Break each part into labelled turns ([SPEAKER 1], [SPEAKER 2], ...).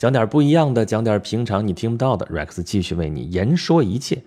[SPEAKER 1] 讲点不一样的，讲点平常你听不到的。Rex 继续为你言说一切。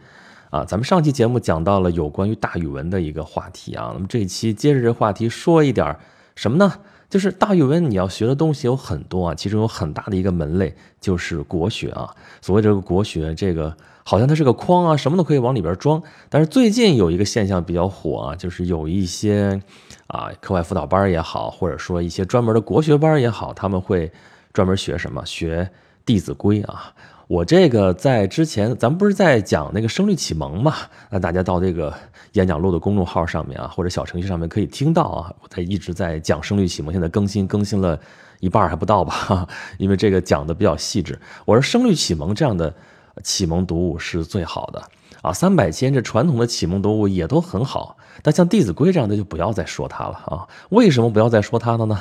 [SPEAKER 1] 啊，咱们上期节目讲到了有关于大语文的一个话题啊，那么这一期接着这话题说一点什么呢？就是大语文你要学的东西有很多啊，其中有很大的一个门类就是国学啊。所谓这个国学，这个好像它是个筐啊，什么都可以往里边装。但是最近有一个现象比较火啊，就是有一些啊课外辅导班也好，或者说一些专门的国学班也好，他们会。专门学什么？学《弟子规》啊！我这个在之前，咱们不是在讲那个声律启蒙嘛？那大家到这个演讲录的公众号上面啊，或者小程序上面可以听到啊。我在一直在讲声律启蒙，现在更新更新了一半还不到吧？因为这个讲的比较细致。我说声律启蒙这样的启蒙读物是最好的啊，三百千这传统的启蒙读物也都很好，但像《弟子规》这样的就不要再说它了啊！为什么不要再说它了呢？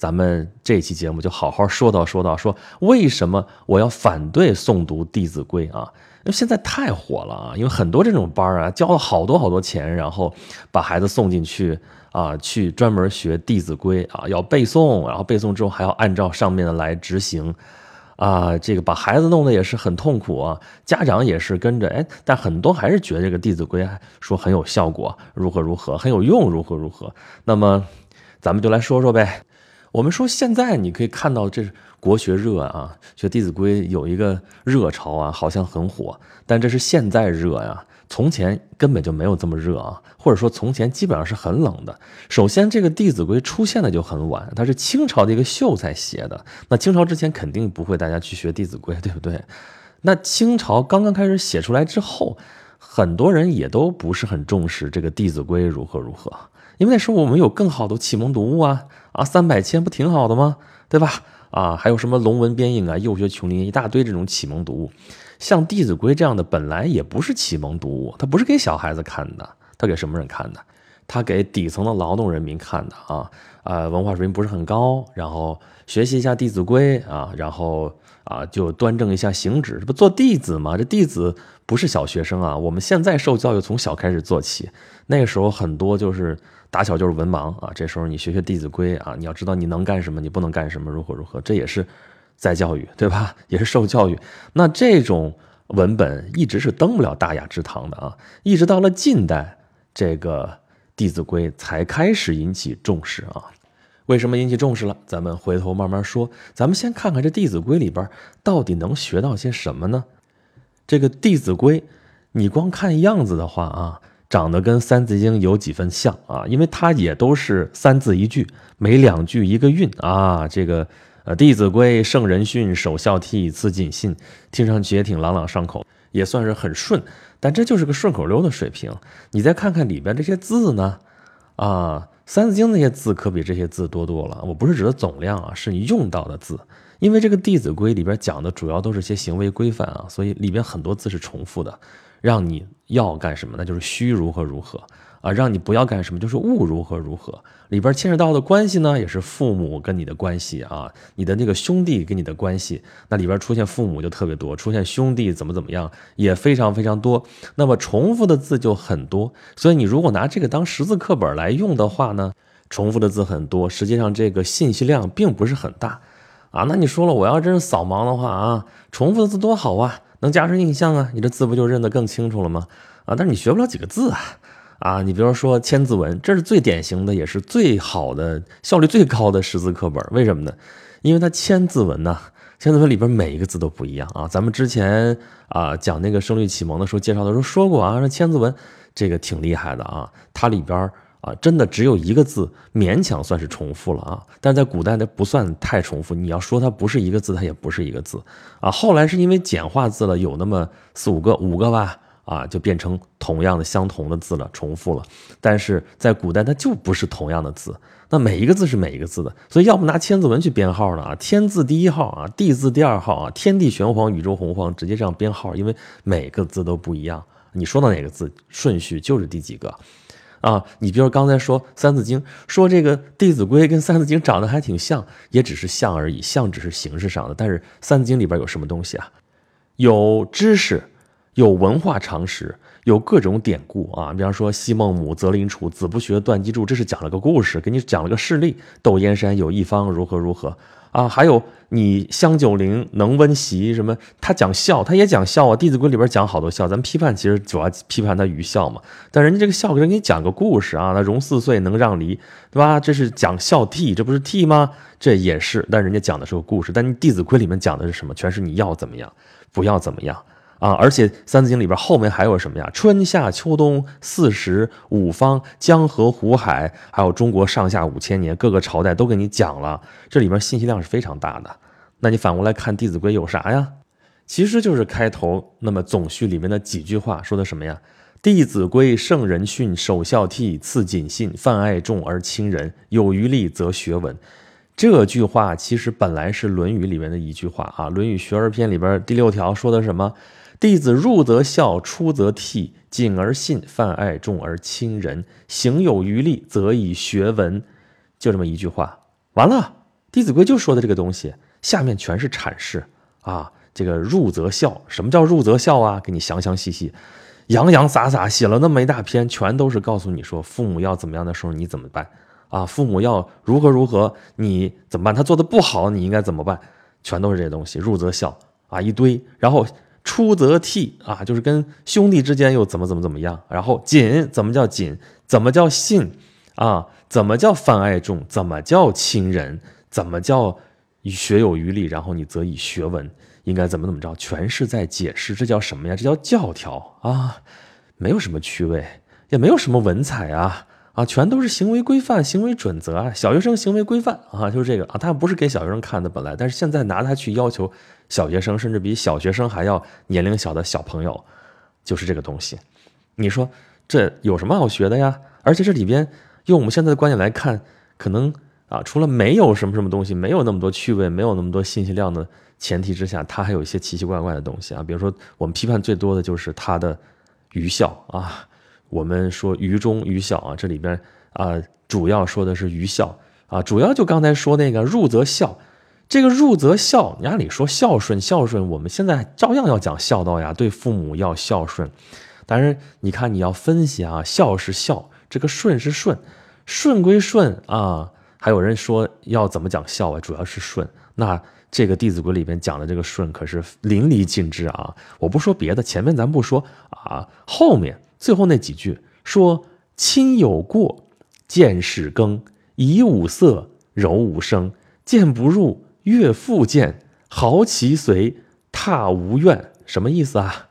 [SPEAKER 1] 咱们这期节目就好好说道说道，说为什么我要反对诵读《弟子规》啊？因为现在太火了啊！因为很多这种班啊，交了好多好多钱，然后把孩子送进去啊，去专门学《弟子规》啊，要背诵，然后背诵之后还要按照上面的来执行，啊，这个把孩子弄得也是很痛苦啊，家长也是跟着哎，但很多还是觉得这个《弟子规》说很有效果，如何如何，很有用，如何如何。那么咱们就来说说呗。我们说现在你可以看到这国学热啊，学《弟子规》有一个热潮啊，好像很火。但这是现在热呀，从前根本就没有这么热啊，或者说从前基本上是很冷的。首先，这个《弟子规》出现的就很晚，它是清朝的一个秀才写的。那清朝之前肯定不会大家去学《弟子规》，对不对？那清朝刚刚开始写出来之后，很多人也都不是很重视这个《弟子规》如何如何。因为那时候我们有更好的启蒙读物啊啊，三百千不挺好的吗？对吧？啊，还有什么龙文边影啊、幼学琼林一大堆这种启蒙读物，像《弟子规》这样的本来也不是启蒙读物，它不是给小孩子看的，它给什么人看的？它给底层的劳动人民看的啊啊，文化水平不是很高，然后学习一下《弟子规》啊，然后啊就端正一下行止，这不做弟子吗？这弟子不是小学生啊，我们现在受教育从小开始做起，那个时候很多就是。打小就是文盲啊！这时候你学学《弟子规》啊，你要知道你能干什么，你不能干什么，如何如何，这也是在教育，对吧？也是受教育。那这种文本一直是登不了大雅之堂的啊！一直到了近代，这个《弟子规》才开始引起重视啊！为什么引起重视了？咱们回头慢慢说。咱们先看看这《弟子规》里边到底能学到些什么呢？这个《弟子规》，你光看样子的话啊。长得跟《三字经》有几分像啊，因为它也都是三字一句，每两句一个韵啊。这个呃，《弟子规》圣人训，首孝悌，次谨信，听上去也挺朗朗上口，也算是很顺。但这就是个顺口溜的水平。你再看看里边这些字呢，啊，《三字经》那些字可比这些字多多了。我不是指的总量啊，是你用到的字。因为这个《弟子规》里边讲的主要都是些行为规范啊，所以里边很多字是重复的。让你要干什么，那就是虚如何如何啊；让你不要干什么，就是勿如何如何。里边牵扯到的关系呢，也是父母跟你的关系啊，你的那个兄弟跟你的关系。那里边出现父母就特别多，出现兄弟怎么怎么样也非常非常多。那么重复的字就很多，所以你如果拿这个当识字课本来用的话呢，重复的字很多，实际上这个信息量并不是很大啊。那你说了，我要真是扫盲的话啊，重复的字多好啊！能加深印象啊，你这字不就认得更清楚了吗？啊，但是你学不了几个字啊，啊，你比如说《千字文》，这是最典型的，也是最好的、效率最高的识字课本。为什么呢？因为它《千字文》呢，《千字文》里边每一个字都不一样啊。咱们之前啊讲那个声律启蒙的时候介绍的时候说过啊，《那千字文》这个挺厉害的啊，它里边。啊，真的只有一个字勉强算是重复了啊，但在古代那不算太重复。你要说它不是一个字，它也不是一个字啊。后来是因为简化字了，有那么四五个、五个吧，啊，就变成同样的、相同的字了，重复了。但是在古代它就不是同样的字，那每一个字是每一个字的，所以要不拿千字文去编号呢啊，天字第一号啊，地字第二号啊，天地玄黄，宇宙洪荒，直接这样编号，因为每个字都不一样。你说到哪个字，顺序就是第几个。啊，你比如刚才说《三字经》，说这个《弟子规》跟《三字经》长得还挺像，也只是像而已，像只是形式上的。但是《三字经》里边有什么东西啊？有知识，有文化常识，有各种典故啊。比方说“昔孟母，择邻处，子不学，断机杼”，这是讲了个故事，给你讲了个事例。窦燕山有一方，如何如何啊，还有你香九龄能温席什么？他讲孝，他也讲孝啊，《弟子规》里边讲好多孝。咱们批判其实主要批判他愚孝嘛。但人家这个孝给人给你讲个故事啊，那融四岁能让梨，对吧？这是讲孝悌，这不是悌吗？这也是，但人家讲的是个故事。但你《弟子规》里面讲的是什么？全是你要怎么样，不要怎么样。啊，而且《三字经》里边后面还有什么呀？春夏秋冬四时五方江河湖海，还有中国上下五千年各个朝代都给你讲了，这里面信息量是非常大的。那你反过来看《弟子规》有啥呀？其实就是开头那么总序里面的几句话说的什么呀？《弟子规》圣人训，首孝悌，次谨信，泛爱众而亲仁，有余力则学文。这句话其实本来是《论语》里面的一句话啊，《论语学而篇》里边第六条说的什么？弟子入则孝，出则悌，谨而信，泛爱众而亲仁，行有余力，则以学文。就这么一句话，完了，《弟子规》就说的这个东西，下面全是阐释啊。这个入则孝，什么叫入则孝啊？给你详详细细、洋洋洒洒写了那么一大篇，全都是告诉你说，父母要怎么样的时候你怎么办啊？父母要如何如何，你怎么办？他做的不好，你应该怎么办？全都是这些东西。入则孝啊，一堆，然后。出则悌啊，就是跟兄弟之间又怎么怎么怎么样。然后谨，怎么叫谨？怎么叫信？啊，怎么叫泛爱众？怎么叫亲人？怎么叫学有余力？然后你则以学文，应该怎么怎么着？全是在解释，这叫什么呀？这叫教条啊，没有什么趣味，也没有什么文采啊。啊，全都是行为规范、行为准则啊，小学生行为规范啊，就是这个啊，他不是给小学生看的本来，但是现在拿它去要求小学生，甚至比小学生还要年龄小的小朋友，就是这个东西。你说这有什么好学的呀？而且这里边用我们现在的观点来看，可能啊，除了没有什么什么东西，没有那么多趣味，没有那么多信息量的前提之下，它还有一些奇奇怪怪的东西啊，比如说我们批判最多的就是它的愚孝啊。我们说愚忠愚孝啊，这里边啊主要说的是愚孝啊，主要就刚才说那个入则孝，这个入则孝，你按理说孝顺孝顺，我们现在照样要讲孝道呀，对父母要孝顺。但是你看你要分析啊，孝是孝，这个顺是顺，顺归顺啊，还有人说要怎么讲孝啊，主要是顺。那这个《弟子规》里边讲的这个顺可是淋漓尽致啊。我不说别的，前面咱不说啊，后面。最后那几句说：“亲有过，见使更；以五色，柔无声。谏不入，悦复谏；好其随，挞无怨。”什么意思啊？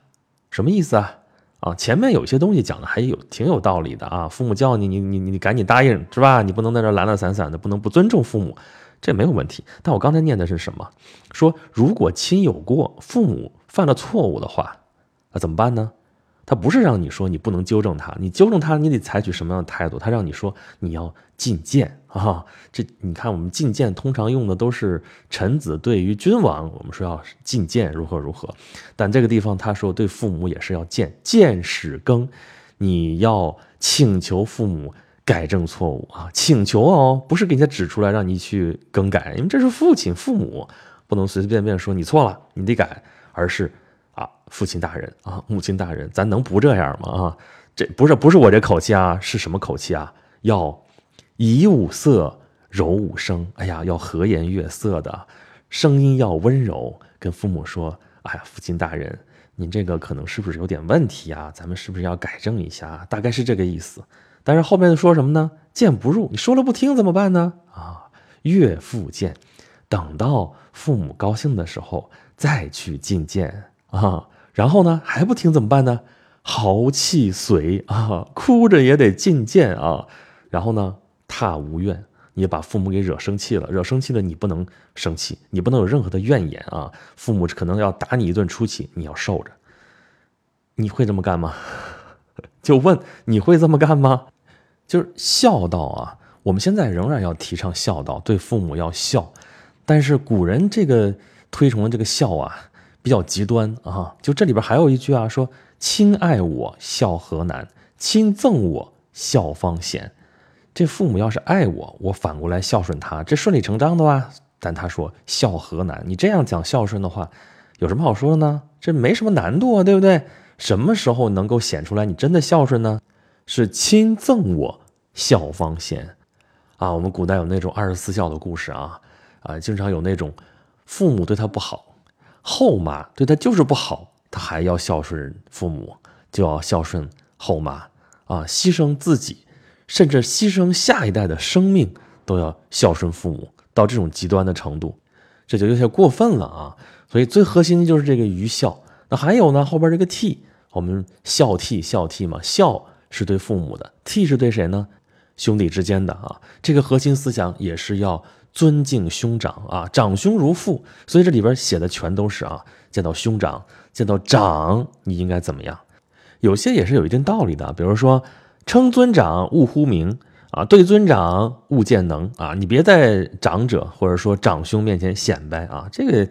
[SPEAKER 1] 什么意思啊？啊，前面有些东西讲的还有挺有道理的啊。父母叫你，你你你赶紧答应是吧？你不能在这懒懒散散的，不能不尊重父母，这没有问题。但我刚才念的是什么？说如果亲有过，父母犯了错误的话，那怎么办呢？他不是让你说你不能纠正他，你纠正他，你得采取什么样的态度？他让你说你要进谏啊！这你看，我们进谏通常用的都是臣子对于君王，我们说要进谏如何如何。但这个地方他说对父母也是要谏，谏使更，你要请求父母改正错误啊！请求哦，不是给人家指出来让你去更改，因为这是父亲父母，不能随随便便说你错了，你得改，而是。父亲大人啊，母亲大人，咱能不这样吗？啊，这不是不是我这口气啊，是什么口气啊？要以五色柔五声，哎呀，要和颜悦色的声音要温柔，跟父母说，哎呀，父亲大人，您这个可能是不是有点问题啊？咱们是不是要改正一下？大概是这个意思。但是后面说什么呢？谏不入，你说了不听怎么办呢？啊，悦复谏，等到父母高兴的时候再去进谏。啊，然后呢还不听怎么办呢？豪气随啊，哭着也得进谏啊。然后呢，踏无怨，你把父母给惹生气了，惹生气了你不能生气，你不能有任何的怨言啊。父母可能要打你一顿出气，你要受着。你会这么干吗？就问你会这么干吗？就是孝道啊，我们现在仍然要提倡孝道，对父母要孝。但是古人这个推崇的这个孝啊。比较极端啊！就这里边还有一句啊，说亲爱我孝何难，亲憎我孝方贤。这父母要是爱我，我反过来孝顺他，这顺理成章的吧？但他说孝何难，你这样讲孝顺的话，有什么好说的呢？这没什么难度啊，对不对？什么时候能够显出来你真的孝顺呢？是亲憎我孝方贤啊！我们古代有那种二十四孝的故事啊。啊，经常有那种父母对他不好，后妈对他就是不好，他还要孝顺父母，就要孝顺后妈啊，牺牲自己，甚至牺牲下一代的生命都要孝顺父母，到这种极端的程度，这就有些过分了啊。所以最核心的就是这个愚孝。那还有呢，后边这个悌，我们孝悌孝悌嘛，孝是对父母的，悌是对谁呢？兄弟之间的啊，这个核心思想也是要尊敬兄长啊，长兄如父。所以这里边写的全都是啊，见到兄长，见到长，你应该怎么样？有些也是有一定道理的，比如说称尊长勿呼名啊，对尊长勿见能啊，你别在长者或者说长兄面前显摆啊，这个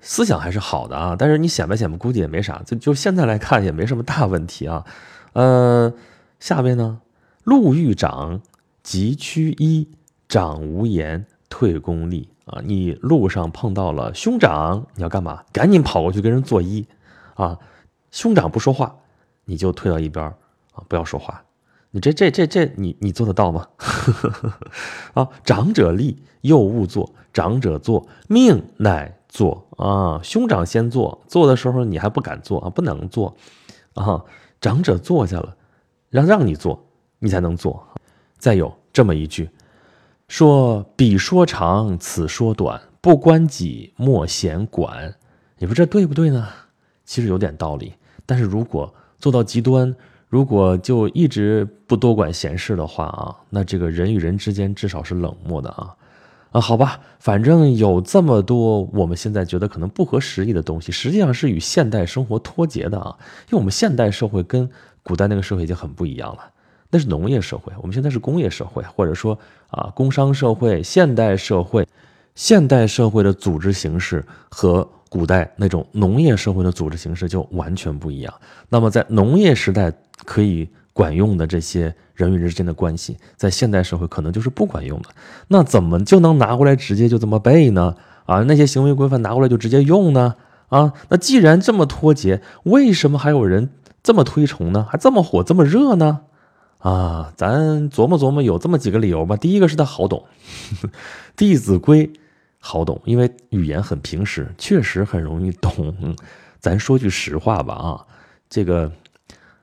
[SPEAKER 1] 思想还是好的啊。但是你显摆显摆，估计也没啥，就就现在来看也没什么大问题啊。呃，下边呢，路遇长。急趋揖，长无言，退功立啊！你路上碰到了兄长，你要干嘛？赶紧跑过去跟人作揖啊！兄长不说话，你就退到一边啊，不要说话。你这这这这，你你做得到吗？啊！长者立，幼勿坐；长者坐，命乃坐啊！兄长先坐，坐的时候你还不敢坐啊，不能坐啊！长者坐下了，让让你坐，你才能坐。再有这么一句，说彼说长，此说短，不关己，莫闲管。你说这对不对呢？其实有点道理。但是如果做到极端，如果就一直不多管闲事的话啊，那这个人与人之间至少是冷漠的啊啊，好吧，反正有这么多我们现在觉得可能不合时宜的东西，实际上是与现代生活脱节的啊，因为我们现代社会跟古代那个社会已经很不一样了。那是农业社会，我们现在是工业社会，或者说啊，工商社会、现代社会，现代社会的组织形式和古代那种农业社会的组织形式就完全不一样。那么，在农业时代可以管用的这些人与人之间的关系，在现代社会可能就是不管用的。那怎么就能拿过来直接就这么背呢？啊，那些行为规范拿过来就直接用呢？啊，那既然这么脱节，为什么还有人这么推崇呢？还这么火，这么热呢？啊，咱琢磨琢磨，有这么几个理由吧。第一个是他好懂，《弟子规》好懂，因为语言很平实，确实很容易懂。咱说句实话吧，啊，这个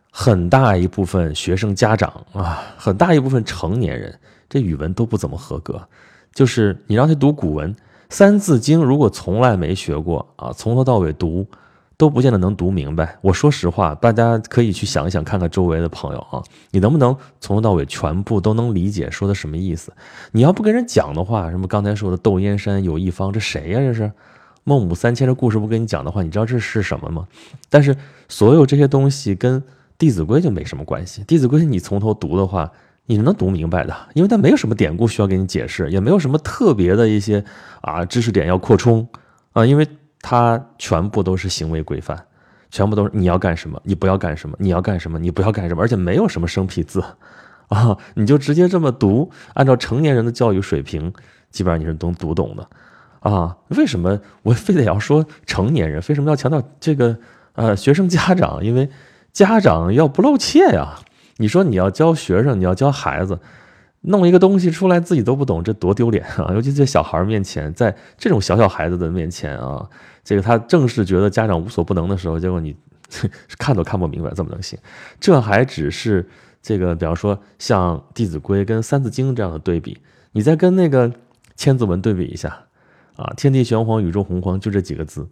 [SPEAKER 1] 很大一部分学生家长啊，很大一部分成年人，这语文都不怎么合格。就是你让他读古文《三字经》，如果从来没学过啊，从头到尾读。都不见得能读明白。我说实话，大家可以去想一想，看看周围的朋友啊，你能不能从头到尾全部都能理解说的什么意思？你要不跟人讲的话，什么刚才说的窦燕山有一方，这谁呀？这是孟母三迁的故事，不跟你讲的话，你知道这是什么吗？但是所有这些东西跟《弟子规》就没什么关系。《弟子规》你从头读的话，你是能读明白的，因为它没有什么典故需要给你解释，也没有什么特别的一些啊知识点要扩充啊，因为。它全部都是行为规范，全部都是你要干什么，你不要干什么，你要干什么，你不要干什么，而且没有什么生僻字，啊，你就直接这么读，按照成年人的教育水平，基本上你是能读懂的，啊，为什么我非得要说成年人？为什么要强调这个？呃，学生家长，因为家长要不露怯呀。你说你要教学生，你要教孩子。弄一个东西出来自己都不懂，这多丢脸啊！尤其在小孩面前，在这种小小孩子的面前啊，这个他正是觉得家长无所不能的时候，结果你 看都看不明白，怎么能行？这还只是这个，比方说像《弟子规》跟《三字经》这样的对比，你再跟那个《千字文》对比一下啊，“天地玄黄，宇宙洪荒”就这几个字。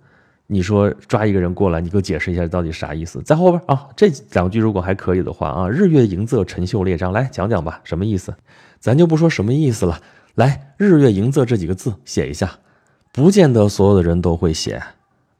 [SPEAKER 1] 你说抓一个人过来，你给我解释一下到底啥意思？在后边啊，这两句如果还可以的话啊，日月盈仄，辰宿列张，来讲讲吧，什么意思？咱就不说什么意思了，来，日月盈仄这几个字写一下，不见得所有的人都会写，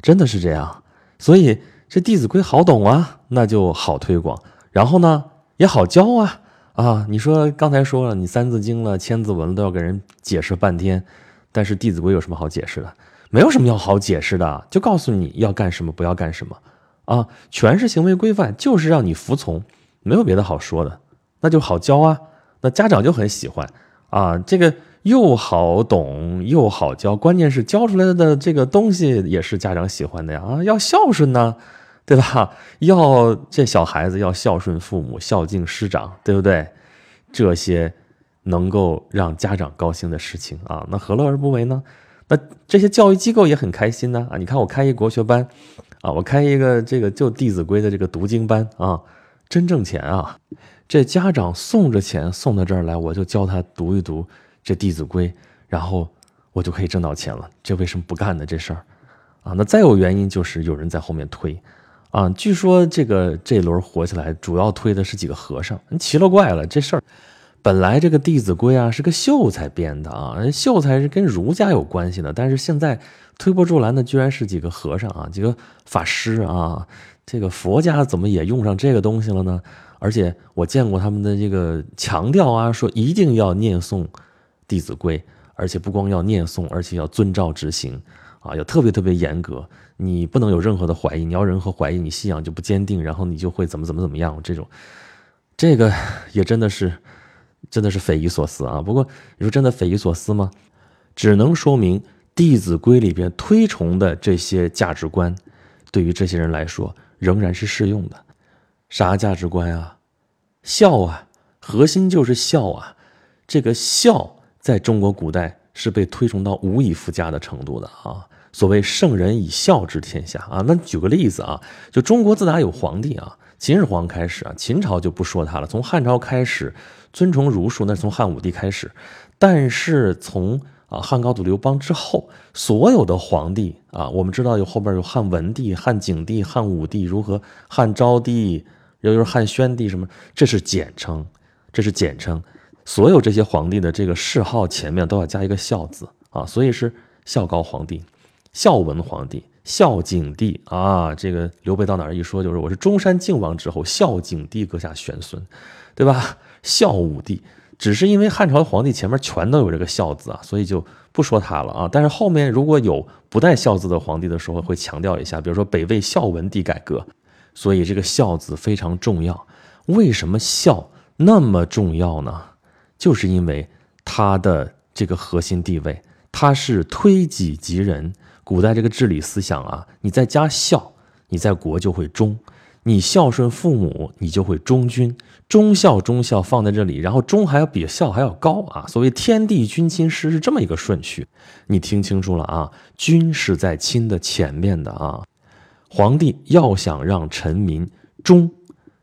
[SPEAKER 1] 真的是这样。所以这《弟子规》好懂啊，那就好推广，然后呢也好教啊啊！你说刚才说了，你《三字经》了，《千字文》都要给人解释半天，但是《弟子规》有什么好解释的？没有什么要好解释的，就告诉你要干什么，不要干什么，啊，全是行为规范，就是让你服从，没有别的好说的，那就好教啊，那家长就很喜欢啊，这个又好懂又好教，关键是教出来的这个东西也是家长喜欢的呀，啊，要孝顺呢，对吧？要这小孩子要孝顺父母，孝敬师长，对不对？这些能够让家长高兴的事情啊，那何乐而不为呢？那这些教育机构也很开心呢啊！你看我开一国学班，啊，我开一个这个就《弟子规》的这个读经班啊，真挣钱啊！这家长送着钱送到这儿来，我就教他读一读这《弟子规》，然后我就可以挣到钱了。这为什么不干呢？这事儿啊，那再有原因就是有人在后面推啊。据说这个这轮火起来，主要推的是几个和尚，奇了怪了，这事儿。本来这个《弟子规》啊是个秀才编的啊，秀才是跟儒家有关系的，但是现在推波助澜的居然是几个和尚啊，几个法师啊，这个佛家怎么也用上这个东西了呢？而且我见过他们的这个强调啊，说一定要念诵《弟子规》，而且不光要念诵，而且要遵照执行啊，要特别特别严格，你不能有任何的怀疑，你要任何怀疑，你信仰就不坚定，然后你就会怎么怎么怎么样，这种，这个也真的是。真的是匪夷所思啊！不过你说真的匪夷所思吗？只能说明《弟子规》里边推崇的这些价值观，对于这些人来说仍然是适用的。啥价值观啊？孝啊，核心就是孝啊。这个孝在中国古代是被推崇到无以复加的程度的啊。所谓圣人以孝治天下啊。那举个例子啊，就中国自打有皇帝啊，秦始皇开始啊，秦朝就不说他了，从汉朝开始。尊崇儒术，那是从汉武帝开始，但是从啊汉高祖刘邦之后，所有的皇帝啊，我们知道有后边有汉文帝、汉景帝、汉武帝，如何汉昭帝，又又是汉宣帝，什么？这是简称，这是简称。所有这些皇帝的这个谥号前面都要加一个孝字啊，所以是孝高皇帝、孝文皇帝、孝景帝啊。这个刘备到哪儿一说就是我是中山靖王之后，孝景帝阁下玄孙，对吧？孝武帝，只是因为汉朝的皇帝前面全都有这个孝字啊，所以就不说他了啊。但是后面如果有不带孝字的皇帝的时候，会强调一下，比如说北魏孝文帝改革，所以这个孝字非常重要。为什么孝那么重要呢？就是因为他的这个核心地位，他是推己及人。古代这个治理思想啊，你在家孝，你在国就会忠。你孝顺父母，你就会忠君。忠孝忠孝放在这里，然后忠还要比孝还要高啊！所谓天地君亲师是这么一个顺序，你听清楚了啊？君是在亲的前面的啊。皇帝要想让臣民忠，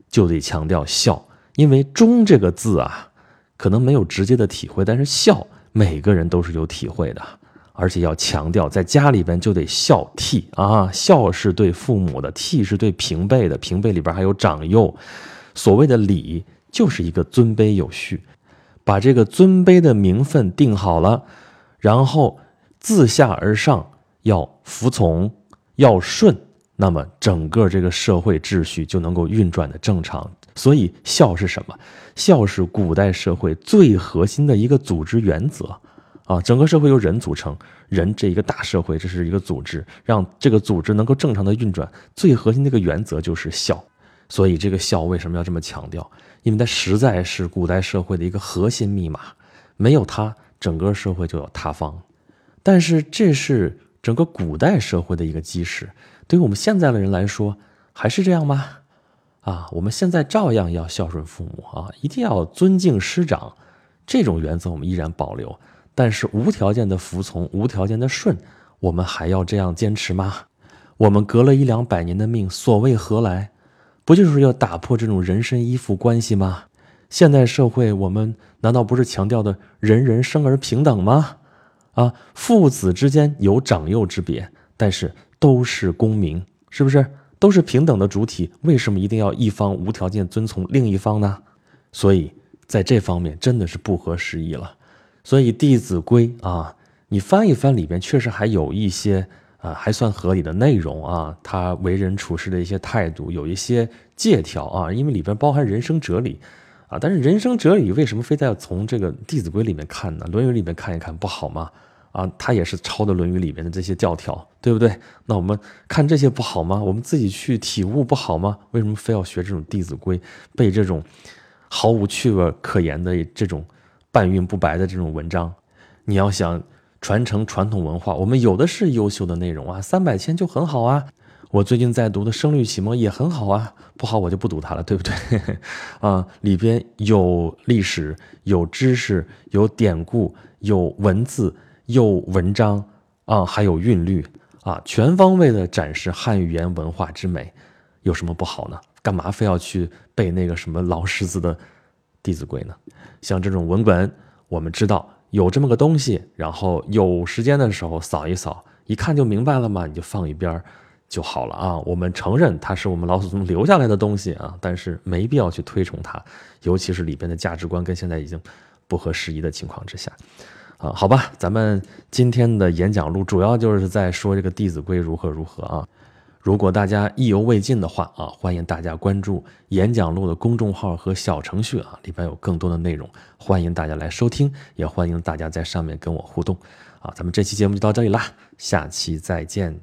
[SPEAKER 1] 就得强调孝，因为忠这个字啊，可能没有直接的体会，但是孝每个人都是有体会的。而且要强调，在家里边就得孝悌啊，孝是对父母的，悌是对平辈的，平辈里边还有长幼。所谓的礼，就是一个尊卑有序，把这个尊卑的名分定好了，然后自下而上要服从，要顺，那么整个这个社会秩序就能够运转的正常。所以，孝是什么？孝是古代社会最核心的一个组织原则。啊，整个社会由人组成，人这一个大社会，这是一个组织，让这个组织能够正常的运转，最核心的一个原则就是孝。所以这个孝为什么要这么强调？因为它实在是古代社会的一个核心密码，没有它，整个社会就要塌方。但是这是整个古代社会的一个基石，对于我们现在的人来说，还是这样吗？啊，我们现在照样要孝顺父母啊，一定要尊敬师长，这种原则我们依然保留。但是无条件的服从，无条件的顺，我们还要这样坚持吗？我们隔了一两百年的命，所谓何来？不就是要打破这种人身依附关系吗？现代社会，我们难道不是强调的人人生而平等吗？啊，父子之间有长幼之别，但是都是公民，是不是？都是平等的主体，为什么一定要一方无条件遵从另一方呢？所以在这方面真的是不合时宜了。所以《弟子规》啊，你翻一翻里边，确实还有一些啊还算合理的内容啊，他为人处事的一些态度，有一些借条啊，因为里边包含人生哲理啊。但是人生哲理为什么非得要从这个《弟子规》里面看呢？《论语》里面看一看不好吗？啊，他也是抄的《论语》里面的这些教条，对不对？那我们看这些不好吗？我们自己去体悟不好吗？为什么非要学这种《弟子规》，背这种毫无趣味可言的这种？半晕不白的这种文章，你要想传承传统文化，我们有的是优秀的内容啊，三百千就很好啊。我最近在读的《声律启蒙》也很好啊，不好我就不读它了，对不对？啊，里边有历史，有知识，有典故，有文字，有文章啊，还有韵律啊，全方位的展示汉语言文化之美，有什么不好呢？干嘛非要去背那个什么老狮子的《弟子规》呢？像这种文本，我们知道有这么个东西，然后有时间的时候扫一扫，一看就明白了嘛，你就放一边就好了啊。我们承认它是我们老祖宗留下来的东西啊，但是没必要去推崇它，尤其是里边的价值观跟现在已经不合时宜的情况之下。啊，好吧，咱们今天的演讲录主要就是在说这个《弟子规》如何如何啊。如果大家意犹未尽的话啊，欢迎大家关注演讲录的公众号和小程序啊，里边有更多的内容，欢迎大家来收听，也欢迎大家在上面跟我互动。啊，咱们这期节目就到这里啦，下期再见。